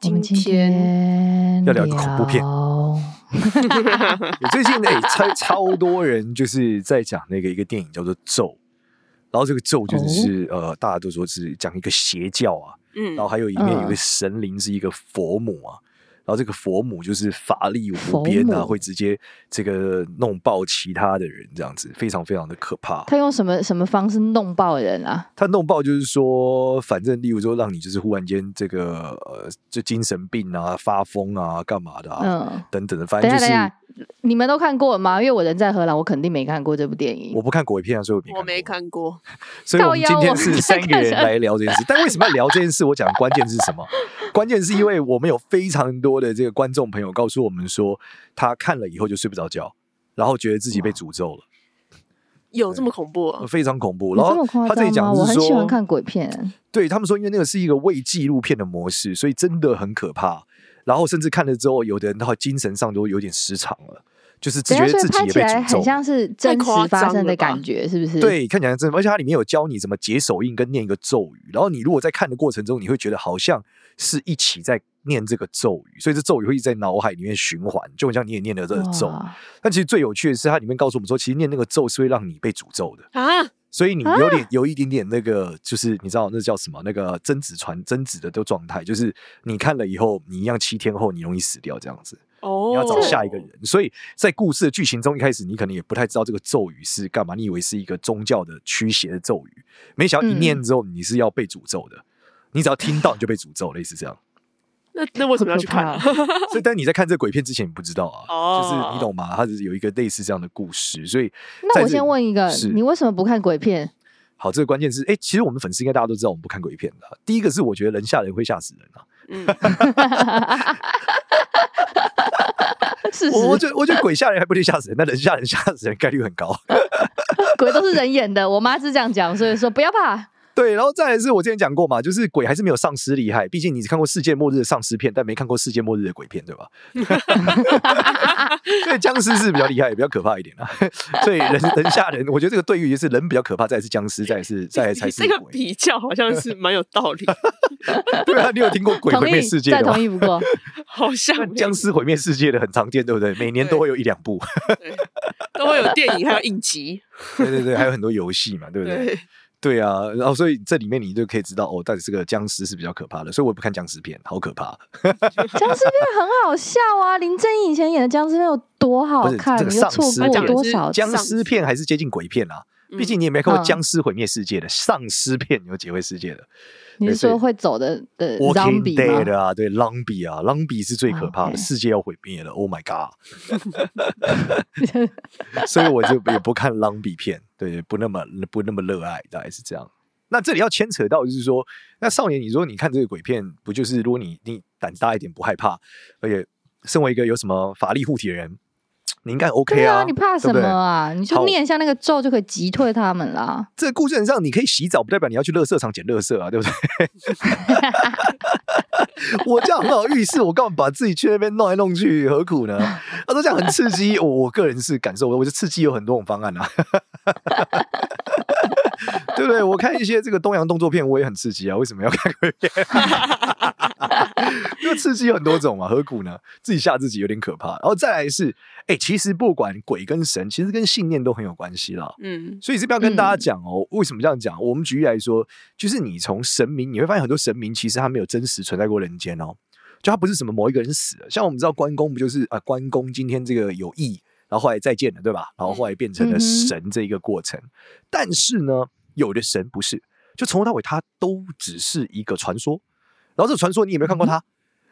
今天要聊一个恐怖片。最近哎，超超多人就是在讲那个一个电影叫做《咒》，然后这个咒就是、哦、呃，大家都说是讲一个邪教啊，嗯，然后还有里面有一个神灵是一个佛母啊。然后这个佛母就是法力无边啊，会直接这个弄爆其他的人，这样子非常非常的可怕。他用什么什么方式弄爆人啊？他弄爆就是说，反正例如说，让你就是忽然间这个呃，就精神病啊、发疯啊、干嘛的啊，嗯，等等的，反正就是。你们都看过吗？因为我人在荷兰，我肯定没看过这部电影。我不看鬼片啊，所以我没看过。我没看过，所以我们今天是三个人来聊这件事。但为什么要聊这件事？我讲的关键是什么？关键是因为我们有非常多的这个观众朋友告诉我们说，他看了以后就睡不着觉，然后觉得自己被诅咒了。有这么恐怖啊？非常恐怖。然后他这里讲是说，我很喜欢看鬼片。对他们说，因为那个是一个伪纪录片的模式，所以真的很可怕。然后甚至看了之后，有的人他精神上都有点失常了。就是觉得自己也被诅咒，很像是真实发生的感觉，是不是？对，看起来真的，而且它里面有教你怎么解手印跟念一个咒语，然后你如果在看的过程中，你会觉得好像是一起在念这个咒语，所以这咒语会一直在脑海里面循环，就很像你也念了这个咒。但其实最有趣的是，它里面告诉我们说，其实念那个咒是会让你被诅咒的啊，所以你有点有一点点那个，就是你知道那叫什么？那个贞子传贞子的都状态，就是你看了以后，你一样七天后你容易死掉这样子。哦，你要找下一个人，所以在故事的剧情中，一开始你可能也不太知道这个咒语是干嘛，你以为是一个宗教的驱邪的咒语，没想到一念之后，你是要被诅咒的，你只要听到你就被诅咒，类似这样。那那为什么要去看？所以，但你在看这鬼片之前，你不知道啊，哦，就是你懂吗？它是有一个类似这样的故事，所以那我先问一个，你为什么不看鬼片？好，这个关键是，哎，其实我们粉丝应该大家都知道，我们不看鬼片的。第一个是我觉得人吓人会吓死人啊。嗯。是我我觉得我觉得鬼吓人还不一定吓死人，但人吓人吓死人概率很高。鬼都是人演的，我妈是这样讲，所以说不要怕。对，然后再来是我之前讲过嘛，就是鬼还是没有丧尸厉害。毕竟你只看过世界末日的丧尸片，但没看过世界末日的鬼片，对吧？所以僵尸是比较厉害，也比较可怕一点啊。所以人人吓人，我觉得这个对于是人比较可怕，再是僵尸，再是再才是鬼。这个比较好像是蛮有道理。对啊，你有听过鬼毁灭世界的吗？再同意不过，好像僵尸毁灭世界的很常见，对不对？每年都会有一两部，都会有电影，还有影集。对对对，还有很多游戏嘛，对不对？对啊，然后所以这里面你就可以知道哦，到底这个僵尸是比较可怕的，所以我也不看僵尸片，好可怕。僵尸片很好笑啊，林正英以前演的僵尸片有多好看，这个、你又错过多少僵尸片还是接近鬼片啊？毕竟你也没看过僵尸毁灭世界的丧尸片，有劫回世界的。你是说会走的的 Walking Dead 啊？对，Zombie 啊，Zombie 是最可怕的，世界要毁灭了，Oh my God！所以我就也不看 Zombie 片，对，不那么不那么热爱，大概是这样。那这里要牵扯到就是说，那少年，你说你看这个鬼片，不就是如果你你胆大一点，不害怕，而且身为一个有什么法力护体的人。你应该 OK 啊，啊？你怕什么啊？对对，你就念一下那个咒就可以击退他们啦。这个故事上，你可以洗澡，不代表你要去垃圾场捡垃圾啊，对不对？我这样很好预示，我干嘛把自己去那边弄来弄去，何苦呢？他说这样很刺激，我我个人是感受，我觉得刺激有很多种方案啊。对不对？我看一些这个东洋动作片，我也很刺激啊。为什么要看鬼片？因为刺激有很多种嘛，何苦呢？自己吓自己有点可怕。然后再来是，哎，其实不管鬼跟神，其实跟信念都很有关系啦。嗯，所以这边要跟大家讲哦，为什么这样讲？我们举例来说，就是你从神明，你会发现很多神明其实他没有真实存在过人间哦，就他不是什么某一个人死了。像我们知道关公不就是啊？关公今天这个有意然后后来再见了，对吧？然后后来变成了神这一个过程。嗯、但是呢，有的神不是，就从头到尾他都只是一个传说。然后这个传说你有没有看过他？嗯、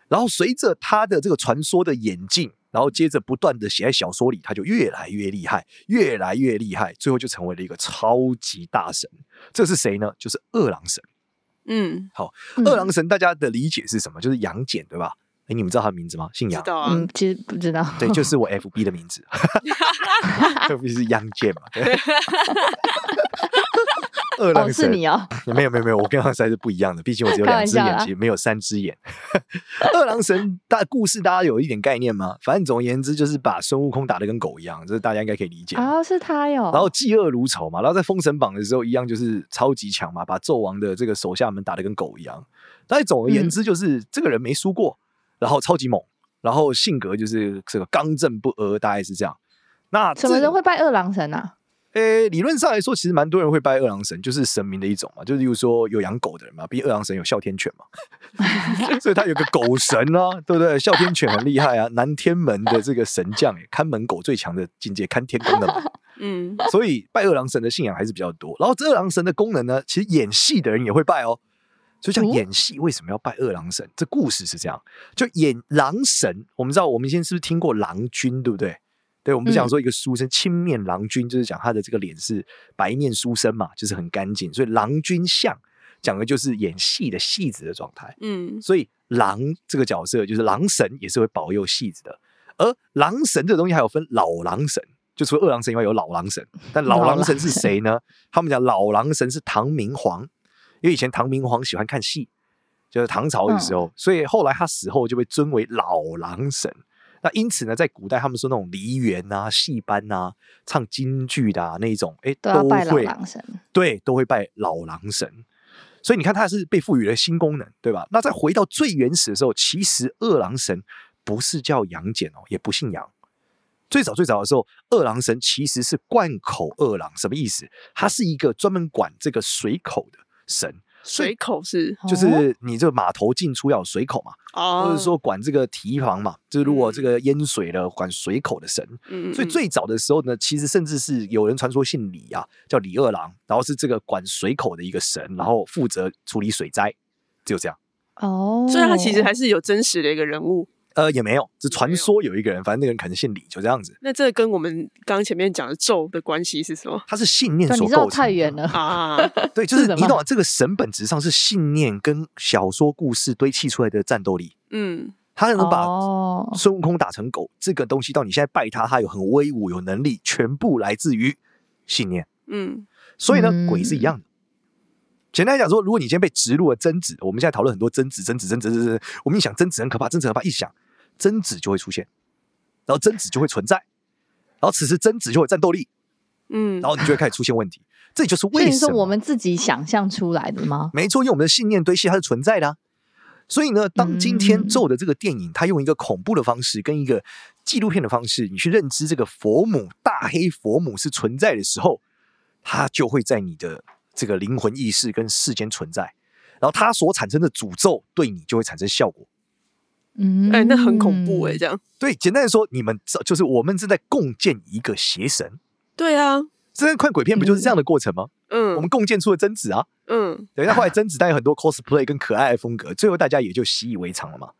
然后随着他的这个传说的演进，然后接着不断的写在小说里，他就越来越厉害，越来越厉害，最后就成为了一个超级大神。这是谁呢？就是二郎神。嗯，好，二郎神大家的理解是什么？就是杨戬，对吧？哎，你们知道他的名字吗？姓杨。知道啊。嗯，其实不知道。对，就 是我 FB 的名字，FB 是杨戬嘛。对 二郎神、哦、是你哦？没有没有没有，我跟他实在是不一样的，毕竟我只有两只眼睛，没有三只眼。二郎神大故事，大家有一点概念吗？反正总而言之，就是把孙悟空打得跟狗一样，这是大家应该可以理解。哦，是他哟。然后嫉恶如仇嘛，然后在封神榜的时候一样，就是超级强嘛，把纣王的这个手下们打得跟狗一样。但是总而言之，就是、嗯、这个人没输过，然后超级猛，然后性格就是这个刚正不阿，大概是这样。那什么人会拜二郎神啊？诶，理论上来说，其实蛮多人会拜二郎神，就是神明的一种嘛。就是例如说有养狗的人嘛，毕竟二郎神有哮天犬嘛，所以他有个狗神啊，对不对？哮天犬很厉害啊，南天门的这个神将，看门狗最强的境界，看天宫的嘛。嗯，所以拜二郎神的信仰还是比较多。然后这二郎神的功能呢，其实演戏的人也会拜哦。所以讲演戏为什么要拜二郎神？这故事是这样，就演狼神。我们知道，我们先是不是听过郎君，对不对？对，我们不讲说一个书生青面郎君，就是讲他的这个脸是白面书生嘛，就是很干净，所以郎君相讲的就是演戏的戏子的状态。嗯，所以狼这个角色就是狼神，也是会保佑戏子的。而狼神这个东西还有分老狼神，就除了二郎神以外有老狼神，但老狼神是谁呢？他们讲老狼神是唐明皇，因为以前唐明皇喜欢看戏，就是唐朝的时候，嗯、所以后来他死后就被尊为老郎神。那因此呢，在古代他们说那种梨园啊、戏班啊、唱京剧的啊那种，哎，都会拜老郎神，对，都会拜老郎神。所以你看，他是被赋予了新功能，对吧？那再回到最原始的时候，其实二郎神不是叫杨戬哦，也不姓杨。最早最早的时候，二郎神其实是贯口二郎，什么意思？他是一个专门管这个水口的神。水口是，就是你这个码头进出要有水口嘛，哦、或者说管这个堤防嘛，就是如果这个淹水了，管水口的神。嗯、所以最早的时候呢，其实甚至是有人传说姓李啊，叫李二郎，然后是这个管水口的一个神，然后负责处理水灾，只有这样。哦，所以他其实还是有真实的一个人物。呃，也没有，只传说有一个人，反正那个人可能姓李，就这样子。那这跟我们刚刚前面讲的咒的关系是什么？它是信念所构成的。太远了啊！对，就是你懂，这个神本质上是信念跟小说故事堆砌出来的战斗力。嗯，他能把孙悟空打成狗，这个东西到你现在拜他，他有很威武，有能力，全部来自于信念。嗯，所以呢，鬼是一样的。简单来讲说，如果你今天被植入了贞子，我们现在讨论很多贞子、贞子、贞子、贞子，我们一想贞子很可怕，贞子很可怕，一想贞子就会出现，然后贞子就会存在，然后此时贞子就会有战斗力，嗯，然后你就会开始出现问题。这就是为什么我们自己想象出来的吗？没错，因为我们的信念堆砌它是存在的啊。所以呢，当今天做的这个电影，它用一个恐怖的方式跟一个纪录片的方式，你去认知这个佛母大黑佛母是存在的时候，它就会在你的。这个灵魂意识跟世间存在，然后它所产生的诅咒对你就会产生效果。嗯，哎，那很恐怖哎，这样。对，简单的说，你们就是我们正在共建一个邪神。对啊，这在看鬼片不就是这样的过程吗？嗯，我们共建出了贞子啊。嗯，等一下后来贞子带有很多 cosplay 跟可爱的风格，最后大家也就习以为常了嘛。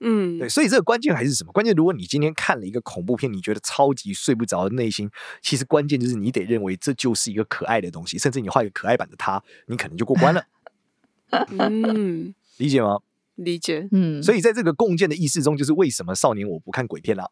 嗯，对，所以这个关键还是什么？关键，如果你今天看了一个恐怖片，你觉得超级睡不着的内心，其实关键就是你得认为这就是一个可爱的东西，甚至你画一个可爱版的他，你可能就过关了。嗯，理解吗？理解。嗯，所以在这个共建的意识中，就是为什么少年我不看鬼片了？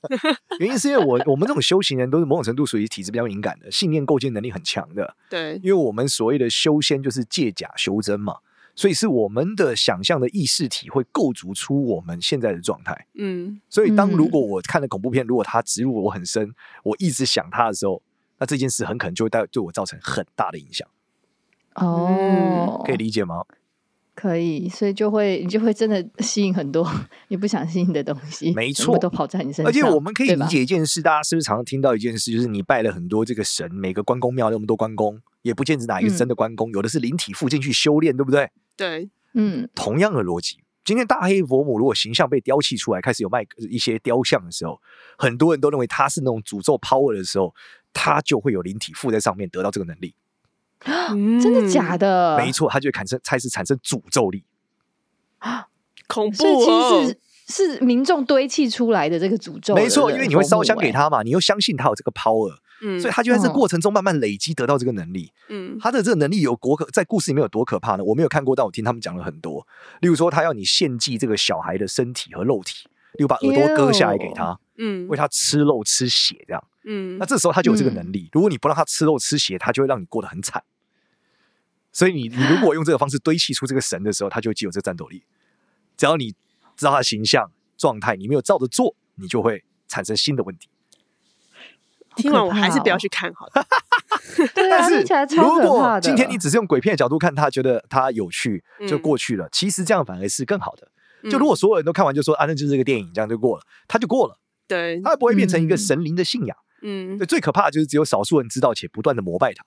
原因是因为我我们这种修行人都是某种程度属于体质比较敏感的，信念构建能力很强的。对，因为我们所谓的修仙就是借假修真嘛。所以是我们的想象的意识体会构筑出我们现在的状态。嗯，所以当如果我看了恐怖片，如果它植入我很深，我一直想它的时候，那这件事很可能就会带对我造成很大的影响。哦，可以理解吗？可以，所以就会你就会真的吸引很多你不想吸引的东西，没错，都跑在你身上。而且我们可以理解一件事，大家是不是常常听到一件事，就是你拜了很多这个神，每个关公庙那么多关公，也不见得哪一个是真的关公，嗯、有的是灵体附进去修炼，对不对？对，嗯，同样的逻辑，今天大黑佛母如果形象被雕砌出来，开始有卖一些雕像的时候，很多人都认为他是那种诅咒 power 的时候，他就会有灵体附在上面，得到这个能力。嗯、真的假的？没错，他就会产生开始产生诅咒力啊。恐怖哦！其实是是民众堆砌出来的这个诅咒，没错，因为你会烧香给他嘛，你又相信他有这个 power，嗯，所以他就在这个过程中慢慢累积得到这个能力。嗯，他的这个能力有多可，在故事里面有多可怕呢？我没有看过，但我听他们讲了很多。例如说，他要你献祭这个小孩的身体和肉体，例如把耳朵割下来给他，嗯，喂他吃肉吃血这样，嗯，那这时候他就有这个能力。如果你不让他吃肉吃血，他就会让你过得很惨。所以你你如果用这个方式堆砌出这个神的时候，他就会具有这个战斗力。只要你知道他的形象状态，你没有照着做，你就会产生新的问题。听完我还是不要去看好了。对啊，听起来超可怕的。如果今天你只是用鬼片的角度看他，觉得他有趣，就过去了。嗯、其实这样反而是更好的。就如果所有人都看完就说啊，那就是这个电影，这样就过了，他就过了。对，他不会变成一个神灵的信仰。嗯，对，最可怕的就是只有少数人知道且不断的膜拜他。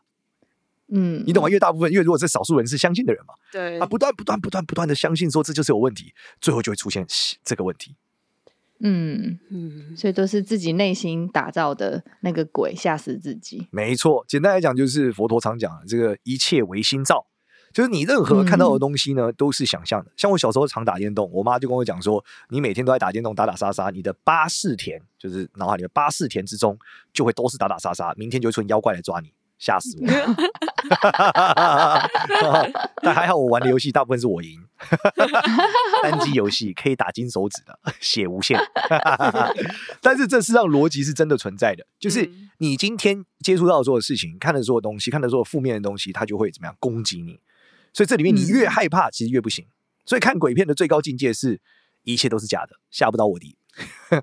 嗯，你懂吗？因为大部分，因为如果这少数人是相信的人嘛，对，啊，不断不断不断不断的相信说这就是有问题，最后就会出现这个问题。嗯嗯，所以都是自己内心打造的那个鬼吓死自己。没错，简单来讲就是佛陀常讲的这个一切唯心造，就是你任何看到的东西呢、嗯、都是想象的。像我小时候常打电动，我妈就跟我讲说，你每天都在打电动打打杀杀，你的八四田就是脑海里的八四田之中就会都是打打杀杀，明天就会出现妖怪来抓你。吓死我！但还好我玩的游戏大部分是我赢，单机游戏可以打金手指的，血无限。但是这世上逻辑是真的存在的，就是你今天接触到的所有事情，看的所有东西，看的所有负面的东西，它就会怎么样攻击你。所以这里面你越害怕，其实越不行。所以看鬼片的最高境界是一切都是假的，吓不到我的。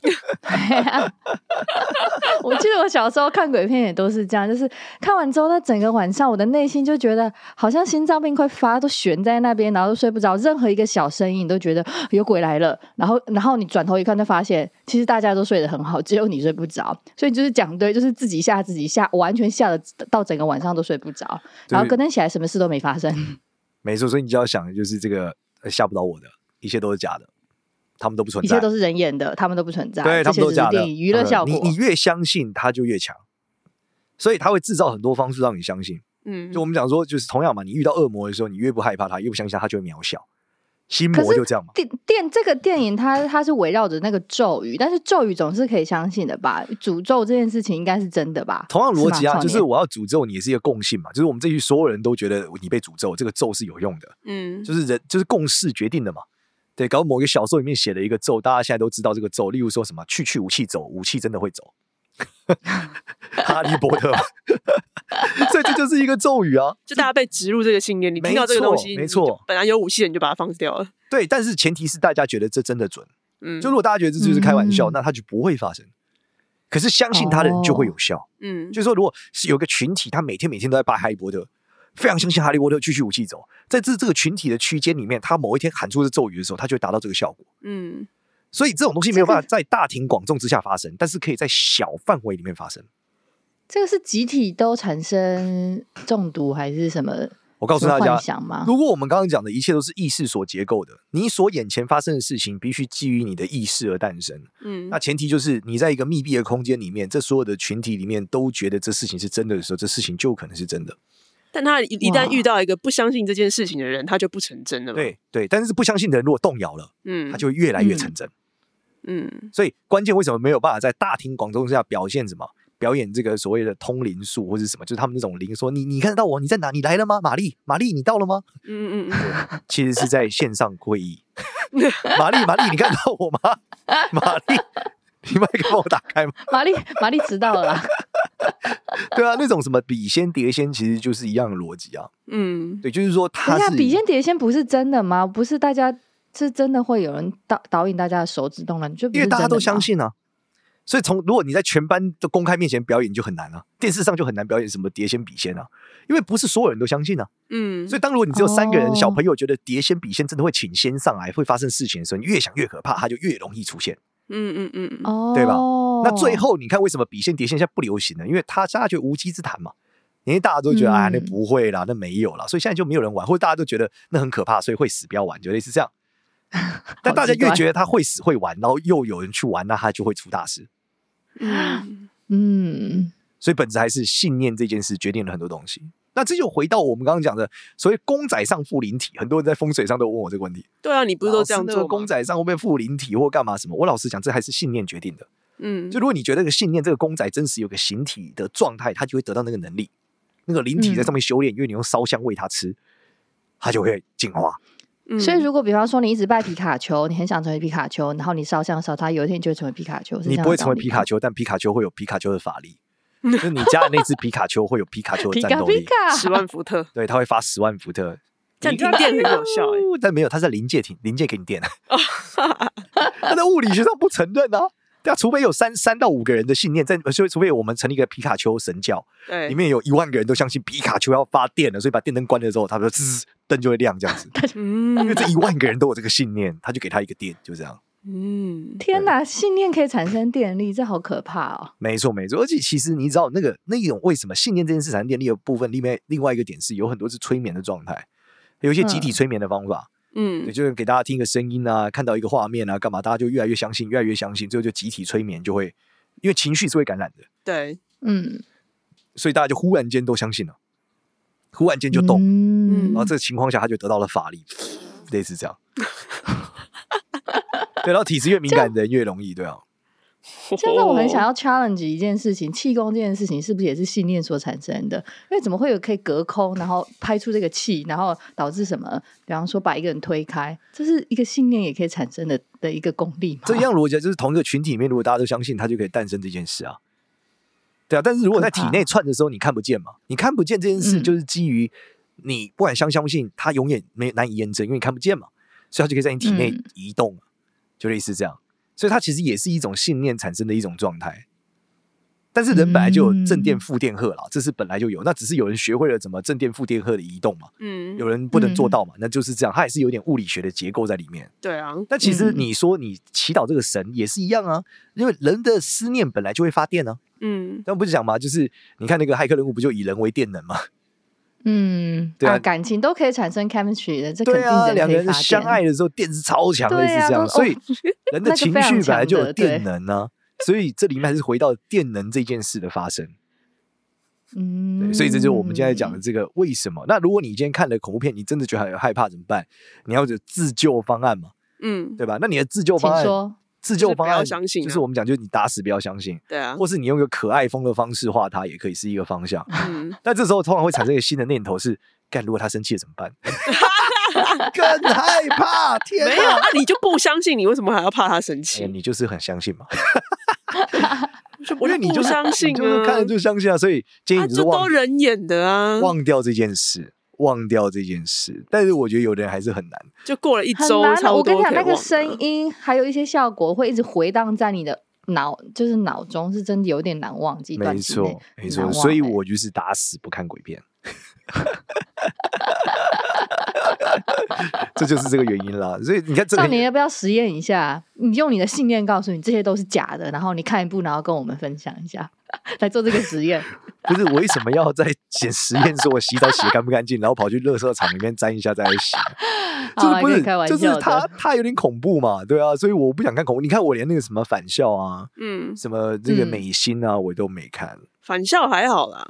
我记得我小时候看鬼片也都是这样，就是看完之后，那整个晚上我的内心就觉得好像心脏病快发，都悬在那边，然后都睡不着。任何一个小声音，你都觉得有鬼来了。然后，然后你转头一看，就发现其实大家都睡得很好，只有你睡不着。所以就是讲对，就是自己吓自己，吓完全吓得到整个晚上都睡不着。然后隔天起来，什么事都没发生。没错，所以你就要想的就是这个吓不倒我的，一切都是假的。他们都不存在，一切都是人演的，他们都不存在。对，他们都是假的。娱乐效果，你你越相信他就越强，所以他会制造很多方式让你相信。嗯，就我们讲说，就是同样嘛，你遇到恶魔的时候，你越不害怕他，越不相信他，他就会渺小。心魔就这样嘛。电电这个电影它，它它是围绕着那个咒语，但是咒语总是可以相信的吧？诅咒这件事情应该是真的吧？同样逻辑啊，就是我要诅咒你，也是一个共性嘛。就是我们这群所有人都觉得你被诅咒，这个咒是有用的。嗯，就是人就是共识决定的嘛。对，搞某个小说里面写了一个咒，大家现在都知道这个咒。例如说什么“去去武器走”，武器真的会走。哈利波特，所 以这就是一个咒语啊！就大家被植入这个信念，你听到这个东西，没错，本来有武器的你就把它放掉了。对，但是前提是大家觉得这真的准。嗯，就如果大家觉得这就是开玩笑，嗯、那它就不会发生。可是相信他的人就会有效。嗯，就是说，如果是有个群体，他每天每天都在拜哈利波特。非常相信哈利波特，继续武器走，在这这个群体的区间里面，他某一天喊出这咒语的时候，他就会达到这个效果。嗯，所以这种东西没有办法在大庭广众之下发生，但是可以在小范围里面发生。这个是集体都产生中毒还是什么？我告诉大家，如果我们刚刚讲的一切都是意识所结构的，你所眼前发生的事情必须基于你的意识而诞生。嗯，那前提就是你在一个密闭的空间里面，这所有的群体里面都觉得这事情是真的的时候，这事情就可能是真的。但他一一旦遇到一个不相信这件事情的人，他就不成真了。对对，但是不相信的人如果动摇了，嗯，他就越来越成真。嗯，所以关键为什么没有办法在大庭广众之下表现什么？表演这个所谓的通灵术或者什么？就是他们那种灵说你你看得到我？你在哪？你来了吗？玛丽玛丽，你到了吗？嗯嗯嗯，其实是在线上会议。玛丽玛丽，你看到我吗？玛丽。你麦克帮我打开吗？玛丽，玛丽迟到了啦。对啊，那种什么笔仙碟仙，其实就是一样的逻辑啊。嗯，对，就是说他是笔仙碟仙不是真的吗？不是大家是真的会有人导导引大家的手指动了？你就因为大家都相信啊。所以从如果你在全班的公开面前表演就很难啊，电视上就很难表演什么碟仙笔仙啊，因为不是所有人都相信啊。嗯，所以当如果你只有三个人，小朋友觉得碟仙笔仙真的会请仙上来，会发生事情的时候，你越想越可怕，它就越容易出现。嗯嗯嗯，哦，对吧？那最后你看，为什么笔仙碟仙现在不流行呢？因为他大家觉得无稽之谈嘛，因为大家都觉得啊，那不会啦，那没有啦，所以现在就没有人玩，或者大家都觉得那很可怕，所以会死不要玩，就类似这样。但大家越觉得他会死会玩，然后又有人去玩，那他就会出大事。嗯嗯，所以本质还是信念这件事决定了很多东西。那这就回到我们刚刚讲的所谓公仔上附灵体，很多人在风水上都问我这个问题。对啊，你不是都这样做？公仔上会不会附灵体或干嘛什么？我老实讲，这还是信念决定的。嗯，就如果你觉得这个信念，这个公仔真实有个形体的状态，它就会得到那个能力。那个灵体在上面修炼，因为你用烧香喂它吃，它就会进化。嗯、所以，如果比方说你一直拜皮卡丘，你很想成为皮卡丘，然后你烧香烧它，有一天你就会成为皮卡丘。你不会成为皮卡丘，但皮卡丘会有皮卡丘的法力。就是你家的那只皮卡丘会有皮卡丘的战斗力，十万伏特，对，它会发十万伏特，这样停电很有效哎、欸。但没有，它在临界停，临界给你电，它在物理学上不承认啊。对啊，除非有三三到五个人的信念，在除除非我们成立一个皮卡丘神教，对，里面有一万个人都相信皮卡丘要发电了，所以把电灯关了之后，它就滋灯就会亮这样子。嗯，因为这一万个人都有这个信念，他就给他一个电，就这样。嗯，天哪，信念可以产生电力，这好可怕哦。没错，没错，而且其实你知道那个那一种为什么信念这件事产生电力的部分里面，另外一个点是有很多是催眠的状态，有一些集体催眠的方法。嗯嗯，对，就是给大家听一个声音啊，看到一个画面啊，干嘛，大家就越来越相信，越来越相信，最后就集体催眠，就会因为情绪是会感染的。对，嗯，所以大家就忽然间都相信了，忽然间就动，嗯，然后这个情况下他就得到了法力，类似这样。对，然后体质越敏感的人越容易，对啊。现在我很想要 challenge 一件事情，气功这件事情是不是也是信念所产生的？因为怎么会有可以隔空，然后拍出这个气，然后导致什么？比方说把一个人推开，这是一个信念也可以产生的的一个功力嘛？这样逻辑就是同一个群体里面，如果大家都相信，它就可以诞生这件事啊。对啊，但是如果在体内串的时候，你看不见嘛？你看不见这件事，就是基于你不管相相信，它永远没难以验证，因为你看不见嘛，所以它就可以在你体内移动，嗯、就类似这样。所以它其实也是一种信念产生的一种状态，但是人本来就有正电、负电荷啦，这是本来就有，那只是有人学会了怎么正电、负电荷的移动嘛，嗯，有人不能做到嘛，那就是这样，它也是有点物理学的结构在里面。对啊，但其实你说你祈祷这个神也是一样啊，因为人的思念本来就会发电呢，嗯，但不是讲嘛，就是你看那个骇客人物不就以人为电能吗？嗯，对啊，感情都可以产生 chemistry 的，这肯定对啊，两个人相爱的时候电是超强的，是这样，所以 人的情绪本来就有电能呢，所以这里面还是回到电能这件事的发生。嗯，对，所以这就是我们今天讲的这个为什么。那如果你今天看了恐怖片，你真的觉得很害怕怎么办？你要有自救方案嘛？嗯，对吧？那你的自救方案？自救方案就是我们讲，就是你打死不要相信，对啊，或是你用一个可爱风的方式画它，也可以是一个方向。嗯，但这时候通常会产生一个新的念头是：干，如果他生气了怎么办？更害怕。天，没有，啊你就不相信，你为什么还要怕他生气？你就是很相信嘛。我觉得你就相信，就是看了就相信啊。所以建议你就都人演的啊，忘掉这件事。忘掉这件事，但是我觉得有的人还是很难。就过了一周，我跟你讲，那个声音还有一些效果会一直回荡在你的脑，就是脑中，是真的有点难忘记。没错，没错，所以我就是打死不看鬼片。这就是这个原因啦，所以你看这，少年要不要实验一下？你用你的信念告诉你这些都是假的，然后你看一部，然后跟我们分享一下，来做这个实验。不是，为什么要在写实验？说我洗澡洗得干不干净，然后跑去垃圾场里面沾一下再来洗？就是不是开玩笑，就是他他有点恐怖嘛，对啊，所以我不想看恐怖。你看我连那个什么返校啊，嗯，什么这个美心啊，我都没看。返校还好啦，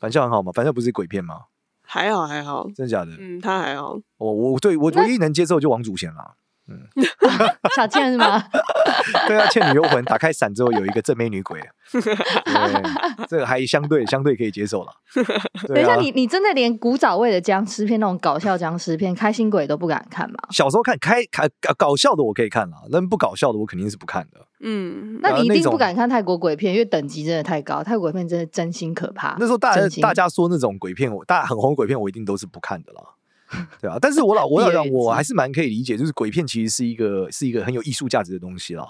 返校很好嘛？返校不是鬼片吗？还好还好，真的假的？嗯，他还好。我我对我唯一能接受就王祖贤了。嗯，小倩是吗？对啊，《倩女幽魂》打开伞之后有一个正美女鬼，对，这个还相对相对可以接受了。等一下，你你真的连古早味的僵尸片那种搞笑僵尸片，开心鬼都不敢看吗？小时候看开开搞笑的我可以看了，但不搞笑的我肯定是不看的。嗯，那你一定不敢看泰国鬼片，因为等级真的太高，泰国鬼片真的真心可怕。那时候大家大家说那种鬼片，我大家很红鬼片，我一定都是不看的了。对啊，但是我老我老 讲，我还是蛮可以理解，就是鬼片其实是一个是一个很有艺术价值的东西啦。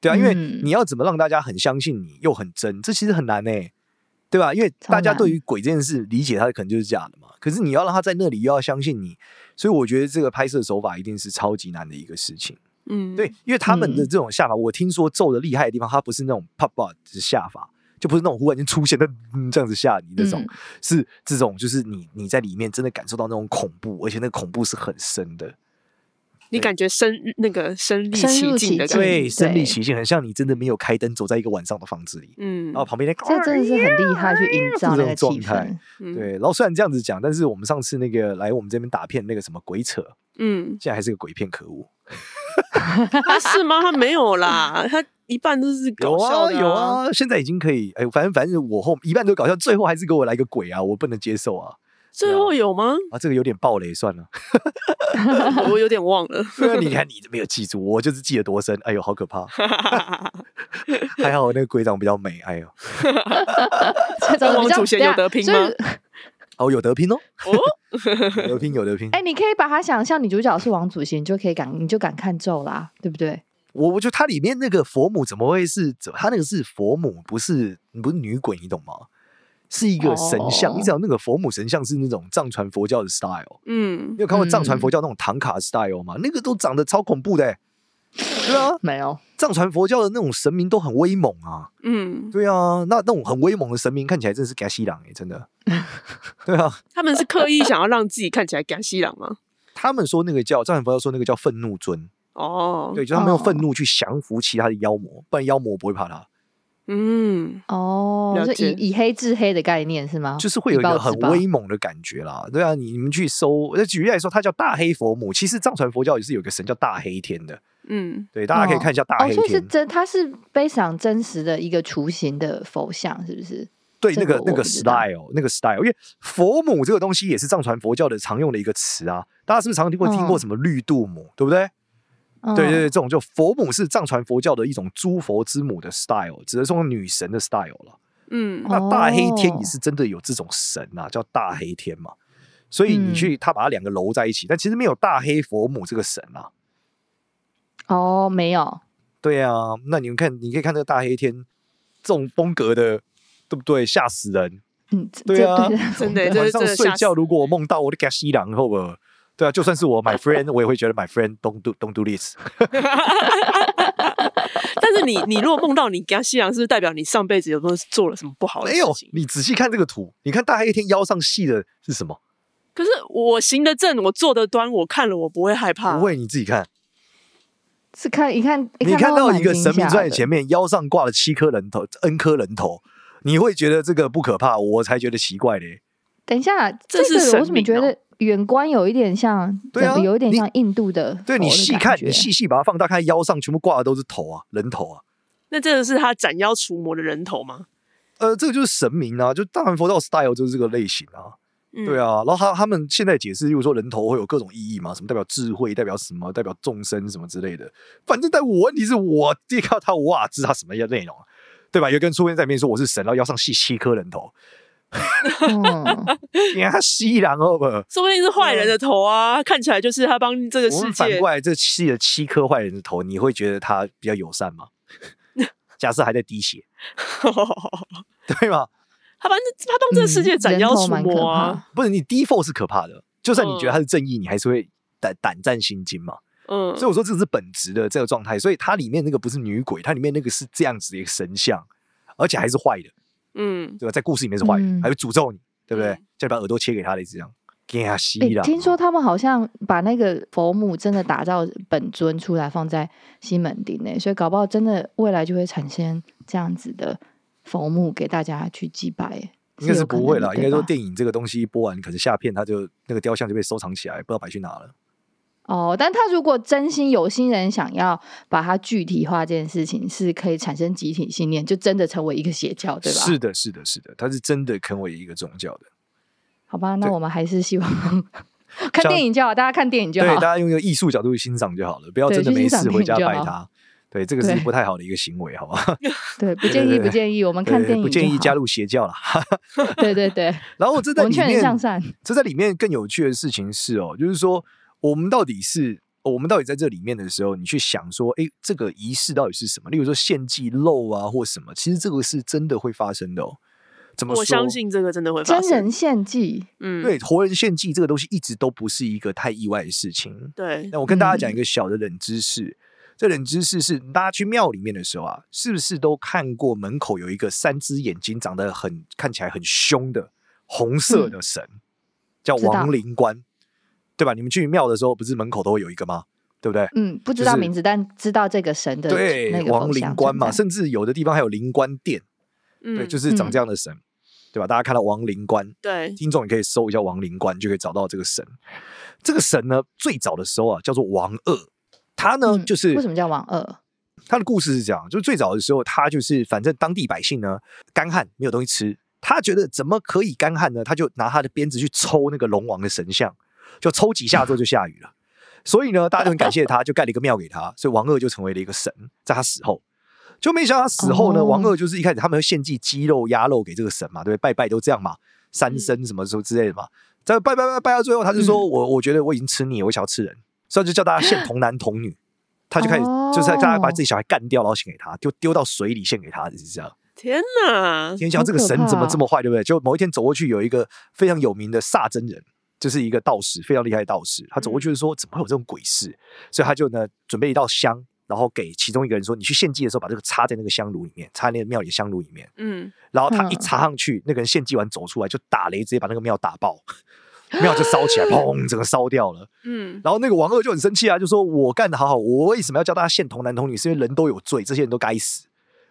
对啊，因为你要怎么让大家很相信你又很真，这其实很难呢、欸，对吧？因为大家对于鬼这件事理解，它可能就是假的嘛。可是你要让他在那里又要相信你，所以我觉得这个拍摄手法一定是超级难的一个事情。嗯，对，因为他们的这种下法，我听说咒的厉害的地方，它不是那种 pop up 的下法。就不是那种忽然间出现的、嗯、这样子吓你那种，嗯、是这种就是你你在里面真的感受到那种恐怖，而且那个恐怖是很深的。你感觉身那个身临身入其境的感觉，对，身临对其境，很像你真的没有开灯，走在一个晚上的房子里，嗯然后旁边那这真的是很厉害，去营造那种状态。嗯对，然后虽然这样子讲，但是我们上次那个来我们这边打片那个什么鬼扯，嗯，现在还是个鬼片，可恶。他 是吗？他没有啦，他一半都是搞有啊有，啊，现在已经可以，哎，反正反正我后一半都搞笑，最后还是给我来个鬼啊，我不能接受啊最后有吗？啊，这个有点暴雷，算了。我有点忘了。对啊，你看你没有记住，我就是记得多深，哎呦，好可怕。还好那个鬼长比较美，哎呦，这王祖贤有得拼吗？哦，有得拼哦，哦，有得拼有得拼。哎、你可以把它想象女主角是王祖贤，你就可以敢，你就敢看咒啦，对不对？我我觉得它里面那个佛母怎么会是？它那个是佛母，不是不是女鬼，你懂吗？是一个神像。哦你知道那个佛母神像是那种藏传佛教的 style，嗯你有看过藏传佛教那种唐卡 style 吗？那个都长得超恐怖的、欸。对啊，没有，藏传佛教的那种神明都很威猛啊。嗯，对啊，那那种很威猛的神明看起来真的是给西朗哎，真的。对啊，他们是刻意想要让自己看起来敢西朗吗？他们说那个叫藏传佛教说那个叫愤怒尊，哦，对，就他们用愤怒去降服其他的妖魔，不然妖魔不会怕他。嗯，哦，了解就以以黑制黑的概念是吗？就是会有一个很威猛的感觉啦。对啊，你你们去搜，那举例来说，它叫大黑佛母。其实藏传佛教也是有一个神叫大黑天的。嗯，对，大家可以看一下大哦，黑天。所以是真，它是非常真实的一个雏形的佛像，是不是？对，那个那个 style，那个 style，因为佛母这个东西也是藏传佛教的常用的一个词啊。大家是不是常常听过听过什么绿度母，对不对？嗯对对对，这种就佛母是藏传佛教的一种诸佛之母的 style，指的是说女神的 style 了。嗯，那大黑天哦也是真的有这种神啊，叫大黑天嘛。所以你嗯去他把它两个揉在一起，但其实没有大黑佛母这个神啊。哦，没有，对啊，那你们看，你可以看这个大黑天这种风格的，对不对？吓死人！嗯，对啊 真的，晚上睡觉，如果我梦到我的给西郎后边，对啊，就算是我 my friend，我也会觉得 my friend don't do don't do this。但是你你如果梦到你跟西洋，是不是代表你上辈子有没有做了什么不好的没有事情？，你仔细看这个图，你看大黑天腰上系的是什么？可是我行得正，我坐得端，我看了我不会害怕。不会，你自己看。是看一看，你看到一个神明在你前面，腰上挂了七颗人头，N 颗人头，你会觉得这个不可怕，我才觉得奇怪嘞。等一下，这是我怎么觉得远观有一点像，对啊有一点像印度的对你细看，你细细把它放大，看腰上全部挂的都是头啊，人头啊。那这个是他斩妖除魔的人头吗？呃，这个就是神明啊，就藏传佛教 style 就是这个类型啊。嗯对，啊，然后他他们现在解释，例如说人头会有各种意义嘛，什么代表智慧，代表什么，代表众生什么之类的。反正，但我问题是我一看到他，我哇，知道他什么样内容啊，对吧？有个人出现在面说我是神，然后腰上系七颗人头，嗯，你看他西洋哦不？说不定是坏人的头啊，看起来就是他帮这个世界们反过来，这吸了七颗坏人的头，你会觉得他比较友善吗？假设还在滴血，对吗？他反正他帮这个世界斩妖除魔啊。不是你 default 是可怕的，就算你觉得他是正义，你还是会胆胆战心惊嘛。嗯，所以我说这个是本质的这个状态，所以它里面那个不是女鬼，它里面那个是这样子的一个神像，而且还是坏的，嗯，对吧？在故事里面是坏人，嗯还会诅咒你，对不对嗯？就把耳朵切给他的这样，给他吸诶了。听说他们好像把那个佛母真的打造本尊出来放在西门町内，所以搞不好真的未来就会产生这样子的佛母给大家去祭拜。应该是不会啦，应该说电影这个东西播完，可能下片它就那个雕像就被收藏起来，不知道摆去哪了。哦，但他如果真心有心人想要把它具体化，这件事情是可以产生集体信念，就真的成为一个邪教，对吧？是的，是的，是的，他是真的成为一个宗教的。好吧，那我们还是希望 看电影就好，大家看电影就好对，大。家用一个艺术角度去欣赏就好了，不要真的没事回家拜他。对，这个是不太好的一个行为，好吧？对，不建议，不建议，我们看电影不建议加入。邪教啦。对对对，然后这在我劝人里面向善。这在里面更有趣的事情是哦，就是说我们到底是我们到底在这里面的时候，你去想说，哎，这个仪式到底是什么？例如说献祭肉啊，或什么，其实这个是真的会发生的哦。怎么说？我相信这个真的会发生。真人献祭，嗯，对活人献祭这个东西一直都不是一个太意外的事情。对，那我跟大家讲一个小的冷知识，这冷知识是大家去庙里面的时候啊，是不是都看过门口有一个三只眼睛、长得很看起来很凶的红色的神，叫亡灵官，对吧？你们去庙的时候，不是门口都会有一个吗？对不对？嗯，不知道名字，但知道这个神的对那个王灵官嘛，甚甚至有的地方还有灵官殿，嗯对，就是长这样的神，对吧？大家看到王灵官，对，听众也可以搜一下王灵官，就可以找到这个神。这个神呢，最早的时候啊，叫做王二，他呢就是为什么叫王二？他的故事是这样，就是最早的时候，他就是反正当地百姓呢干旱没有东西吃，他觉得怎么可以干旱呢？他就拿他的鞭子去抽那个龙王的神像，就抽几下之后就下雨了。所以呢，大家就很感谢他，就盖了一个庙给他，所以王二就成为了一个神。在他死后，就没想到他死后呢，王二就是一开始他们会献祭鸡肉、鸭肉给这个神嘛，对不对？拜拜都这样嘛，三牲什么什么之类的嘛。在拜拜拜拜到最后，他就说我我觉得我已经吃腻了，我想要吃人，所以就叫大家献童男童女。他就开始就是大家把自己小孩干掉，然后献给他，就丢到水里献给他，就是这样。天哪！天想这个神怎么这么坏，对不对？就某一天走过去，有一个非常有名的萨真人。就是一个道士，非常厉害的道士。他走过去就说：“怎么会有这种鬼事？”所以他就呢准备一道香，然后给其中一个人说：“你去献祭的时候，把这个插在那个香炉里面，插在那个庙里的香炉里面。”嗯，然后他一插上去，那个人献祭完走出来就打雷，直接把那个庙打爆，庙就烧起来，砰，整个烧掉了。嗯，然后那个王二就很生气啊，就说：“我干得好好，我为什么要叫大家献童男童女？是因为人都有罪，这些人都该死。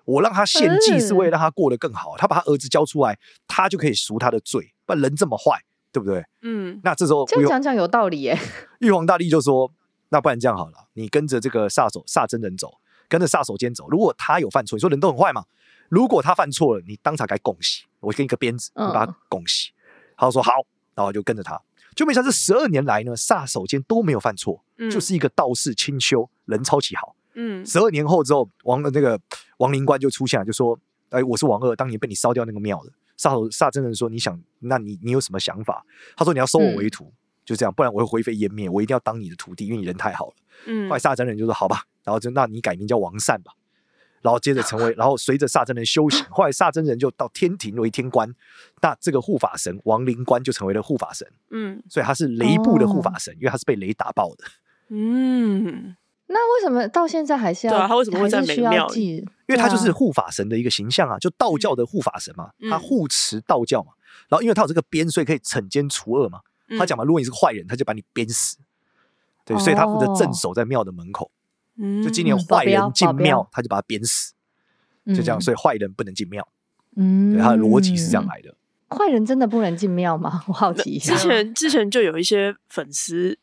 我让他献祭是为了让他过得更好，他把他儿子交出来，他就可以赎他的罪。不然人这么坏。”对不对？嗯，那这时候这样讲讲有道理耶。玉皇大帝就说：“那不然这样好了，你跟着这个煞手煞真人走，跟着煞手监走。如果他有犯错，你说人都很坏嘛？如果他犯错了，你当场该拱洗，我给你个鞭子，你把他拱洗。嗯”他说：“好。”然后就跟着他，就没想到这十二年来呢，煞手间都没有犯错，嗯、就是一个道士清修，人超级好。嗯，十二年后之后，王的那个王灵官就出现了，就说：“哎，我是王二，当年被你烧掉那个庙的。”煞手煞真人说：“你想，那你你有什么想法？”他说：“你要收我为徒，嗯、就这样，不然我会灰飞烟灭。我一定要当你的徒弟，因为你人太好了。”嗯，后来煞真人就说：“好吧。”然后就那你改名叫王善吧。然后接着成为，然后随着煞真人修行，后来煞真人就到天庭为天官，那这个护法神王灵官就成为了护法神。嗯，所以他是雷部的护法神，哦、因为他是被雷打爆的。嗯。那为什么到现在还是要？对啊，他为什么会在每庙里？因为他就是护法神的一个形象啊，就道教的护法神嘛，他护持道教嘛。然后因为他有这个鞭，所以可以惩奸除恶嘛。他讲嘛，如果你是个坏人，他就把你鞭死。对，所以他负责镇守在庙的门口。嗯就今年坏人进庙，他就把他鞭死。就这样，所以坏人不能进庙。嗯，他的逻辑是这样来的。坏人真的不能进庙吗？我好奇一下。之前之前就有一些粉丝。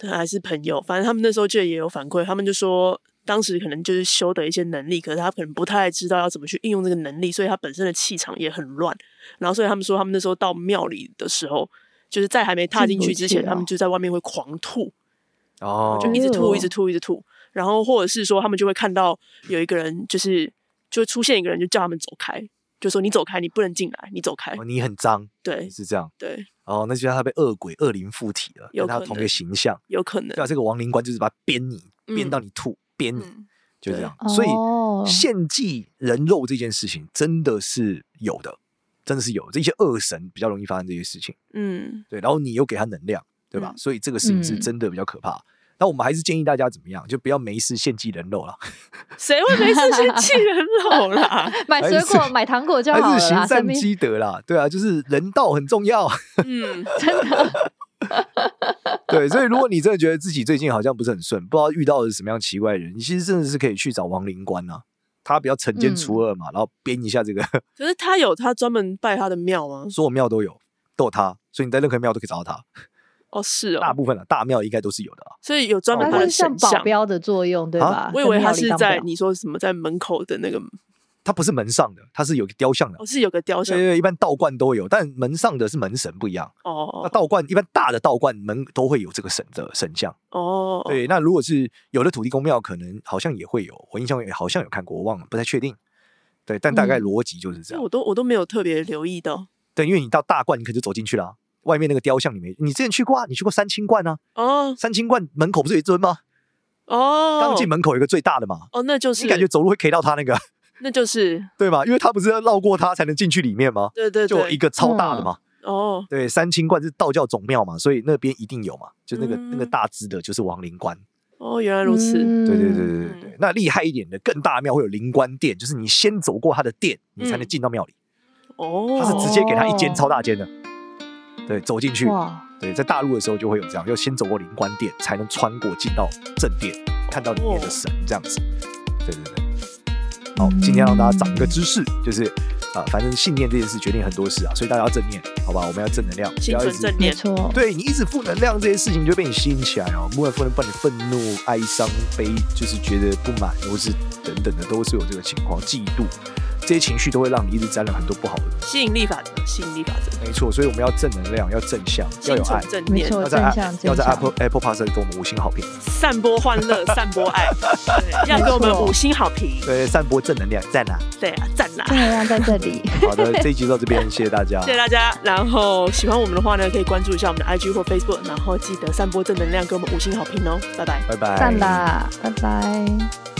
还是朋友，反正他们那时候就也有反馈，他们就说当时可能就是修的一些能力，可是他可能不太知道要怎么去应用这个能力，所以他本身的气场也很乱。然后所以他们说，他们那时候到庙里的时候，就是在还没踏进去之前，他们就在外面会狂吐，哦，就一直吐，一直吐，一直吐。然后或者是说，他们就会看到有一个人，就是就会出现一个人，就叫他们走开。就说你走开，你不能进来，你走开。哦，你很脏，对，是这样，对。哦，那就像他被恶鬼恶灵附体了，跟他同一个形象，有可能。对啊，这个亡灵官就是把他鞭你，鞭到你吐，鞭你，就这样。所以献祭人肉这件事情真的是有的，真的是有。这些恶神比较容易发生这些事情，嗯，对。然后你又给他能量，对吧？所以这个事情是真的比较可怕。那我们还是建议大家怎么样，就不要没事献祭人肉了。谁会没事献祭人肉啦？买水果、买糖果就好了。还是行善积德啦，对啊，就是人道很重要。嗯，真的。对，所以如果你真的觉得自己最近好像不是很顺，不知道遇到的是什么样奇怪的人，你其实真的是可以去找王灵官啊，他比较惩奸除恶嘛，然后编一下这个。可是他有他专门拜他的庙吗？所有庙都有，都有他，所以你在任何庙都可以找到他。哦，是哦，大部分的大庙应该都是有的啊，所以有专门的像保镖的作用，对吧？我以为它是在你说什么在门口的那个，它不是门上的，它是有个雕像的，哦，是有个雕像，对对，一般道观都有，但门上的是门神不一样哦。那道观一般大的道观门都会有这个神的神像哦。对，那如果是有的土地公庙，可能好像也会有，我印象好像有看过，我忘了，不太确定。对，但大概逻辑就是这样。我都我都没有特别留意到。对，因为你到大观，你可就走进去了。外面那个雕像里面，你之前去过啊？你去过三清观啊？哦，三清观门口不是有一尊吗？哦，刚进门口有一个最大的嘛。哦，那就是你感觉走路会 K 到他那个，那就是对吗？因为他不是要绕过他才能进去里面吗？对对对，就一个超大的嘛。哦，对，三清观是道教总庙嘛，所以那边一定有嘛。就那个那个大只的，就是王灵官。哦，原来如此。对对对对对对，那厉害一点的更大庙会有灵官殿，就是你先走过他的殿，你才能进到庙里。哦，他是直接给他一间超大间的。对，走进去，对，在大陆的时候就会有这样，要先走过灵官殿，才能穿过进到正殿，看到里面的神这样子。对对对。好，今天让大家长一个知识，就是啊，反正信念这件事决定很多事啊，所以大家要正念，好吧？我们要正能量，不要一直正念。没错，对你一直负能量，这些事情就被你吸引起来哦。不管不能把你愤怒、哀伤、悲，就是觉得不满，或是等等的，都是有这个情况，嫉妒。这些情绪都会让你一直沾染很多不好的。吸引力法则，吸引力法则，没错。所以我们要正能量，要正向，要有爱，正念，没错，要在正向，要在 Apple Apple Podcast 给我们五星好评，散播欢乐，散播爱，对，要给我们五星好评，对，散播正能量，赞啦，对啊，赞啦，正能量在这里。好的，这一集到这边，谢谢大家，谢谢大家。然后喜欢我们的话呢，可以关注一下我们的 IG 或 Facebook，然后记得散播正能量，给我们五星好评哦，拜拜，拜拜，赞啦，拜拜。